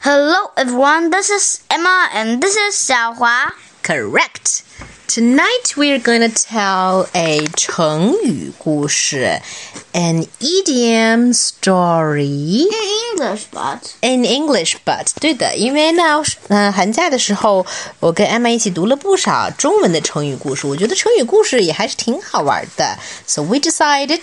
Hello everyone, this is Emma and this is 小华。 Correct. Tonight we're going to tell a 成语故事, an idiom story In English, but in English. But 对的，因为呢，呃，寒假的时候我跟 Emma 一起读了不少中文的成语故事，我觉得成语故事也还是挺好玩的。So we decided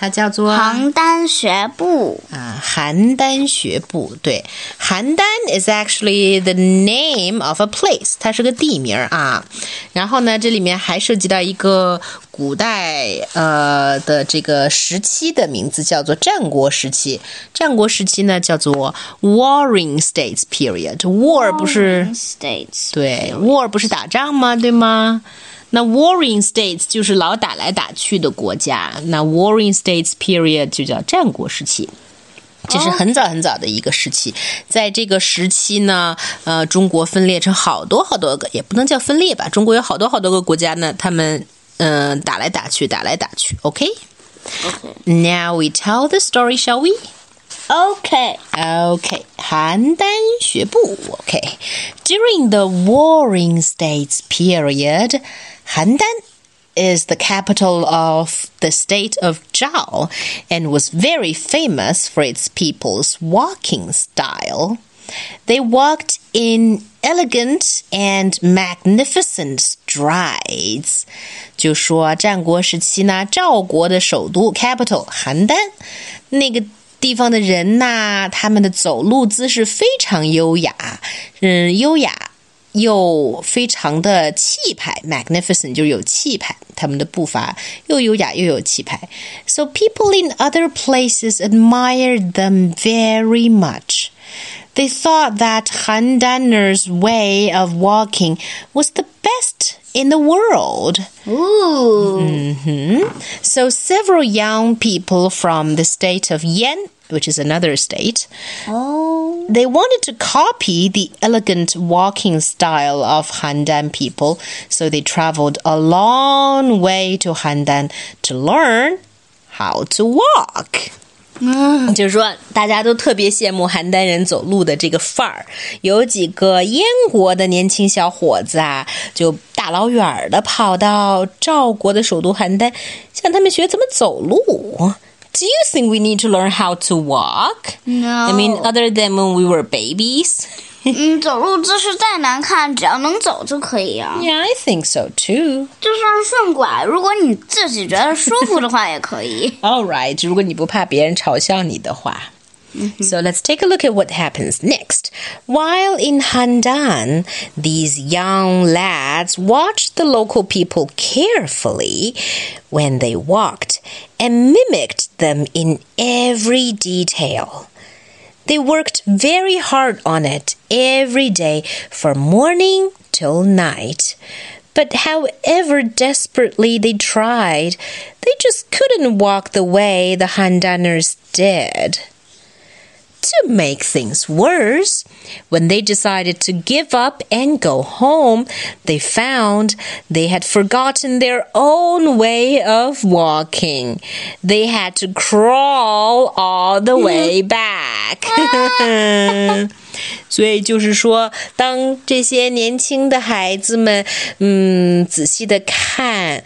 它叫做邯郸学步，啊，邯郸学步，对，邯郸 is actually the name of a place，它是个地名啊。然后呢，这里面还涉及到一个古代呃的这个时期的名字，叫做战国时期。战国时期呢，叫做 Warring States period。War 不是 States 对，war 不是打仗吗？对吗？那 warring states 就是老打来打去的国家，那 warring states period 就叫战国时期。这是很早很早的一个时期，在这个时期呢，呃，中国分裂成好多好多个，也不能叫分裂吧，中国有好多好多个国家呢，他们嗯、呃、打来打去，打来打去。OK，Now、OK we tell the story, shall we? OK Okay, 邯郸学步. Okay, during the Warring States period, Handan is the capital of the state of Zhao and was very famous for its people's walking style. They walked in elegant and magnificent strides. 就说战国时期呢，赵国的首都 capital 邯郸那个 地方的人呐，他们的走路姿势非常优雅，嗯，优雅又非常的气派，magnificent 就是有气派，他们的步伐又优雅又有气派。So people in other places admired them very much. They thought that Handaner's way of walking was the best in the world. Ooh mm-hmm. So several young people from the state of Yan, which is another state, Oh they wanted to copy the elegant walking style of Handan people, so they traveled a long way to Handan to learn how to walk. 嗯就是说，大家都特别羡慕邯郸人走路的这个范儿。有几个燕国的年轻小伙子啊，就大老远儿的跑到赵国的首都邯郸，向他们学怎么走路。Do you think we need to learn how to walk? No I mean, other than when we were babies? 嗯，走路姿势再难看，只要能走就可以啊。 Yeah, I think so too. 就算是顺拐，如果你自己觉得舒服的话，也可以。 All right, 如果你不怕别人嘲笑你的话。So let's take a look at what happens next. While in Handan, these young lads watched the local people carefully when they walked and mimicked them in every detail. They worked very hard on it every day from morning till night. But however desperately they tried, they just couldn't walk the way the Handaners did. To make things worse, when they decided to give up and go home, they found they had forgotten their own way of walking. They had to crawl all the way back. 所以就是说，当这些年轻的孩子们，嗯，仔细的看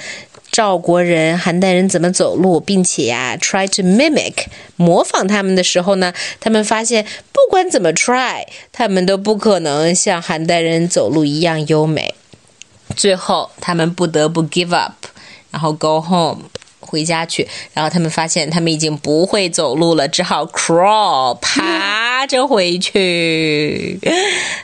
赵国人、邯郸人怎么走路，并且呀，try to mimic 模仿他们的时候呢，他们发现不管怎么 try，他们都不可能像邯郸人走路一样优美。最后，他们不得不 give up，然后 go home。回家去，然后他们发现他们已经不会走路了，只好 crawl 爬着回去。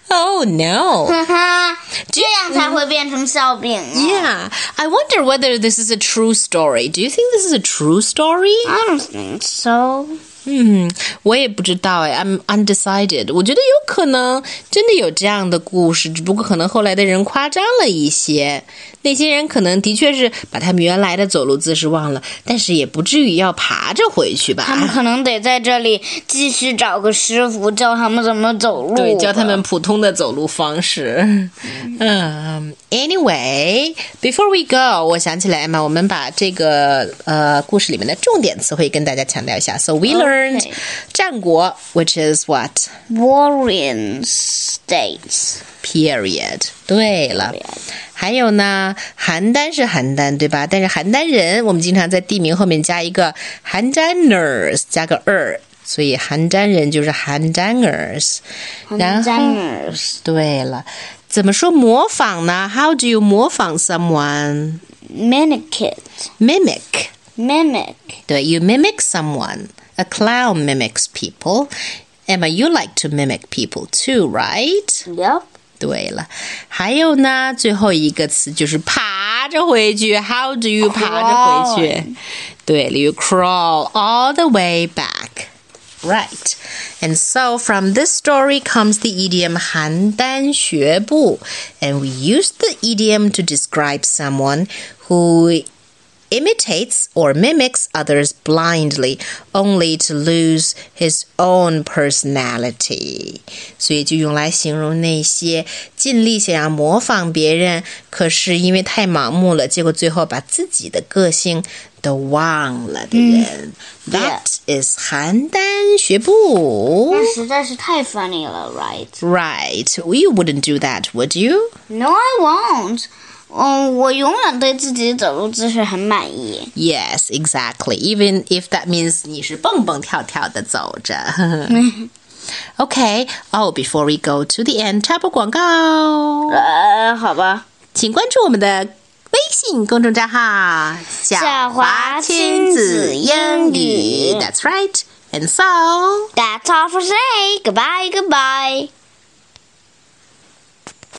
Oh no！哈哈，这样才会变成笑柄啊。 Yeah, I wonder whether this is a true story. Do you think this is a true story? I don't think so. 嗯，我也不知道哎，I'm undecided。我觉得有可能真的有这样的故事，只不过可能后来的人夸张了一些。那些人可能的确是把他们原来的走路姿势忘了，但是也不至于要爬着回去吧？他们可能得在这里继续找个师傅教他们怎么走路，对，教他们普通的走路方式。嗯，Anyway，before we go，我想起来嘛，我们把这个呃故事里面的重点词汇跟大家强调一下。So we learned 战国，which is what warring states period。对了。还有呢，邯郸是邯郸，对吧？但是邯郸人，我们经常在地名后面加一个 Handaners，加个 er，所以邯郸人就是 Handaners。然后，对了，怎么说模仿呢？How do you 模仿 someone? Mimic it. Mimic. Mimic. 对，you mimic someone. A clown mimics people. Emma, you like to mimic people too, right? Yep. 对了，还有呢，最后一个词就是爬着回去。How do you 爬着回去？对了，you crawl all the way back. Right. And so from this story comes the idiom 邯郸学步, and we use the idiom to describe someone who imitates or mimics others blindly, only to lose his own personality. 所以就用来形容那些尽力想要模仿别人，可是因为太盲目了，结果最后把自己的个性都忘了的人。嗯、That is 邯郸学步。那实在是太 funny 了，right? Right. You wouldn't do that, would you? No, I won't. Yes, exactly. Even if that means 你是蹦蹦跳跳的走着。OK. Oh, before we go to the end，插播广告。呃，好吧，请关注我们的微信公众账号“晓华亲子英语”。That's right. And so that's all for today. Goodbye, goodbye.